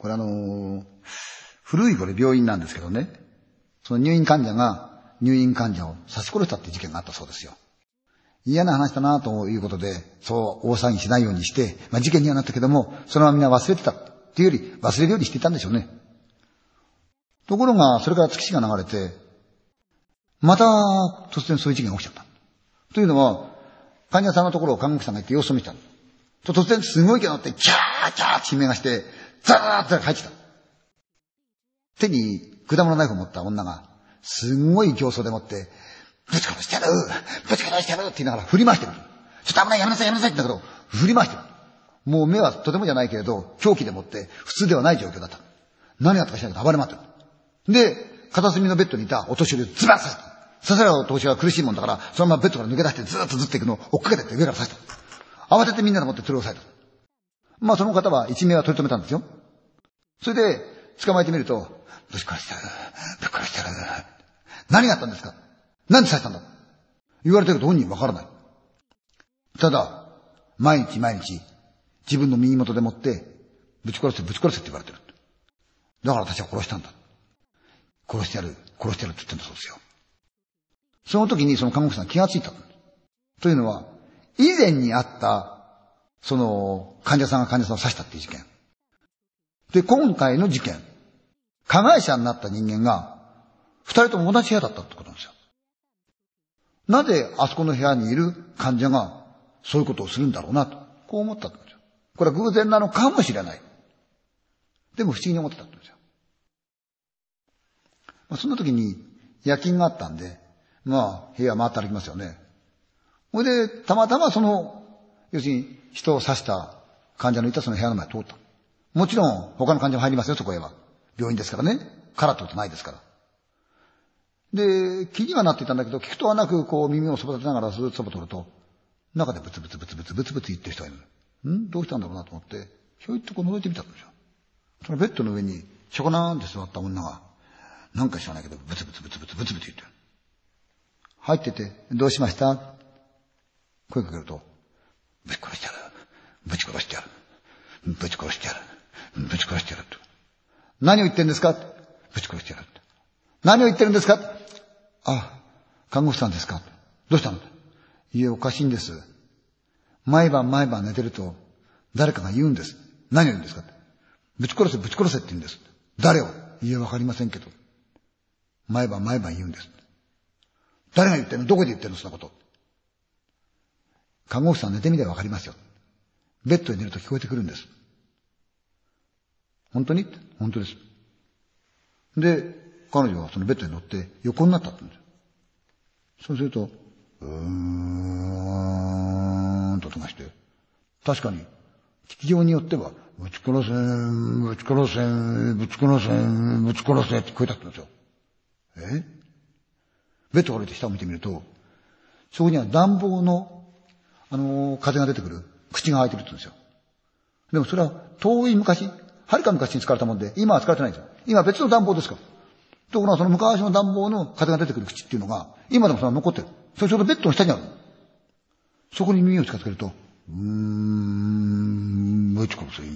これあの古いこれ病院なんですけどね、その入院患者が入院患者を刺し殺したって事件があったそうですよ。嫌な話だなということで、そう大騒ぎしないようにして、まあ事件にはなったけども、そのままみんな忘れてたっていうより忘れるようにしていたんでしょうね。ところが、それから月日が流れて、また突然そういう事件が起きちゃった。というのは、患者さんのところを看護師さんが行って様子を見た。と突然すごい気が乗って、キャーキャーって悲鳴がして、ザーッと入ってきた。手に果物ナイフを持った女が、すんごい形相でもって、ぶち殺してやるぶち殺してやるって言いながら振り回してる。ちょっと危ないやめなさいやめなさいって言うんだけど、振り回してる。もう目はとてもじゃないけれど、狂気でもって普通ではない状況だった。何があったか知らないけど暴れ回ってる。で、片隅のベッドにいたお年寄りをズバッ刺した。刺されたお年寄りは苦しいもんだから、そのままベッドから抜け出してずーっとずっていくのを追っかけてって上から刺した。慌ててみんなで持って取り押さえた。まあその方は一命は取り留めたんですよ。それで、捕まえてみると、ぶち殺してやる。ぶち殺してやる。何があったんですか？何で刺したんだ？言われてるけど本人わからない。ただ、毎日毎日、自分の耳元でもって、ぶち殺せ、ぶち殺せって言われてる。だから私は殺したんだ。殺してやる、殺してやるって言ってんだそうですよ。その時にその看護師さん気がついた。というのは、以前にあった、その、患者さんが患者さんを刺したっていう事件。で、今回の事件。加害者になった人間が、二人とも同じ部屋だったってことなんですよ。なぜあそこの部屋にいる患者がそういうことをするんだろうなと、こう思ったんですよ。これは偶然なのかもしれない。でも不思議に思ってたんですよ。まあ、そんな時に夜勤があったんで、まあ部屋回って歩きますよね。それで、たまたまその、要するに人を刺した患者のいたその部屋の前通った。もちろん他の患者も入りますよ、そこへは。病院ですからね。からってことないですから。で、気にはなっていたんだけど、聞くとはなく、こう耳をそば立てながらずっとそば取ると、中でブツブツブツブツブツブツ言ってる人がいる。ん？どうしたんだろうなと思って、ひょいっとこう覗いてみたんですよ。そのベッドの上に、しょこなーんって座った女が、なんか知らないけど、ブツブツブツブツブツブツ言ってる。入ってて、どうしました？声かけると、ぶち殺してやる。ぶち殺してやる。ぶち殺してやる。ぶち殺してやると。何を言ってるんですかぶち殺してやる。何を言ってるんですかあ、看護師さんですかどうしたのいえ、おかしいんです。毎晩毎晩寝てると、誰かが言うんです。何を言うんですかぶち殺せ、ぶち殺せって言うんです。誰をいえ、わかりませんけど。毎晩毎晩言うんです。誰が言ってるの？どこで言ってるのそんなこと。看護師さん寝てみればわかりますよ。ベッドに寝ると聞こえてくるんです。本当に？本当です。で、彼女はそのベッドに乗って横になったって言うんです。そうすると、うーんと音がして、確かに、聞きようによっては、ぶち殺せ、ぶち殺せ、ぶち殺せ、ぶち殺せって聞こえたって言うんですよ。え？ベッドから出て下を見てみると、そこには暖房の、あのー風が出てくる口が開いてるって言うんですよ。でもそれは遠い昔、はるか昔に使われたもんで、今は使われてないんですよ。今別の暖房ですから。ところがその昔の暖房の風が出てくる口っていうのが、今でもそれは残ってる。それちょうどベッドの下にある。そこに耳を近づけると、うーん、ぶち殺せ、ぶ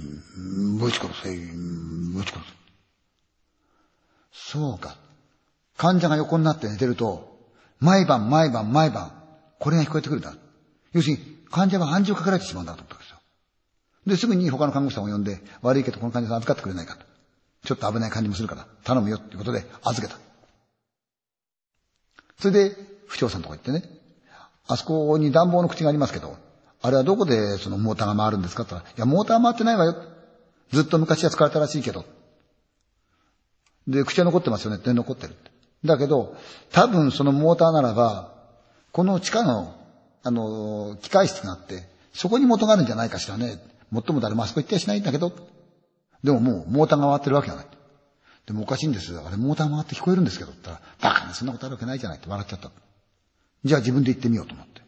ち殺せ、ぶち殺せ。そうか。患者が横になって寝てると、毎晩毎晩毎晩、これが聞こえてくるんだ。要するに、患者は暗示をかけられてしまうんだと思ったんです。で、すぐに他の看護師さんを呼んで、悪いけどこの患者さん預かってくれないかと。ちょっと危ない感じもするから、頼むよっていうことで預けた。それで、不調さんとこ行ってね、あそこに暖房の口がありますけど、あれはどこでそのモーターが回るんですかって言ったら、いや、モーター回ってないわよ。ずっと昔は使われたらしいけど。で、口は残ってますよねって残ってる。だけど、多分そのモーターならば、この地下の、あの、機械室があって、そこに元があるんじゃないかしらね。もっとも誰もあそこ行ってはしないんだけど。でももう、モーターが回ってるわけがない。でもおかしいんです。あれ、モーター回って聞こえるんですけど。って言ったら、バカな、そんなことあるわけないじゃないって笑っちゃった。じゃあ自分で行ってみようと思って。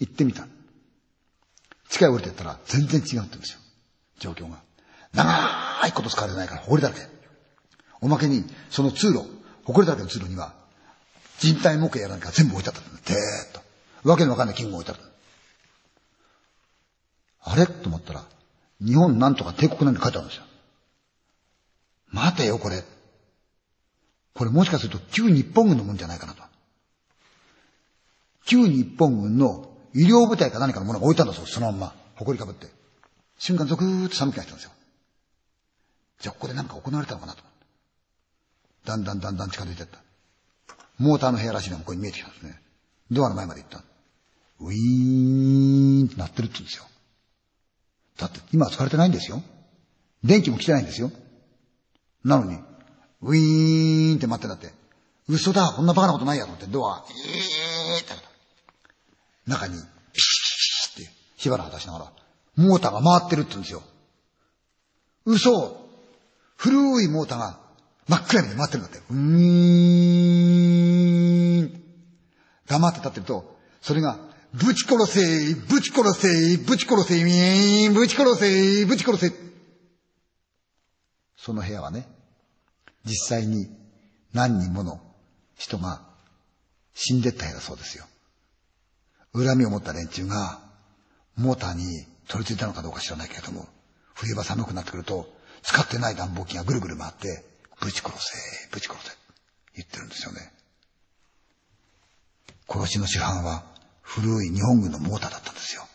行ってみた。地下へ降りてったら、全然違うって言うんですよ。状況が。長いこと使われてないから、埃だらけ。おまけに、その通路、埃だらけの通路には、人体模型やなんか全部置いてあったんだ。てーっと。わけのわかんない金具が置いてあった。あれ？と思ったら、日本なんとか帝国なんて書いてあるんですよ。待てよ、これ。これもしかすると旧日本軍のもんじゃないかなと。旧日本軍の医療部隊か何かのものが置いたんだそうそのまんま。埃かぶって。瞬間ゾクーッと寒気がしたんですよ。じゃあここで何か行われたのかなと思って。だんだんだんだん近づいてった。モーターの部屋らしいのがここに見えてきたんですね。ドアの前まで行った。ウィーンってなってるって言うんですよ。だって今は疲れてないんですよ。電気も来てないんですよ。なのに、ウィーンって待ってたって。嘘だ、こんなバカなことないやと思ってドア、えーって中に、ピシッって火花を出しながら、モーターが回ってるって言うんですよ。嘘古いモーターが真っ暗に回ってるんだって。うーん。黙って立ってると、それが、ぶち殺せぶち殺せぶち殺せぶち殺せぶち殺せその部屋はね、実際に何人もの人が死んでった部屋だそうですよ。恨みを持った連中が、モーターに取り付いたのかどうか知らないけれども、冬場寒くなってくると、使ってない暖房機がぐるぐる回って、ぶち殺せ、ぶち殺せ、言ってるんですよね。殺しの主犯は古い日本軍のモーターだったんですよ。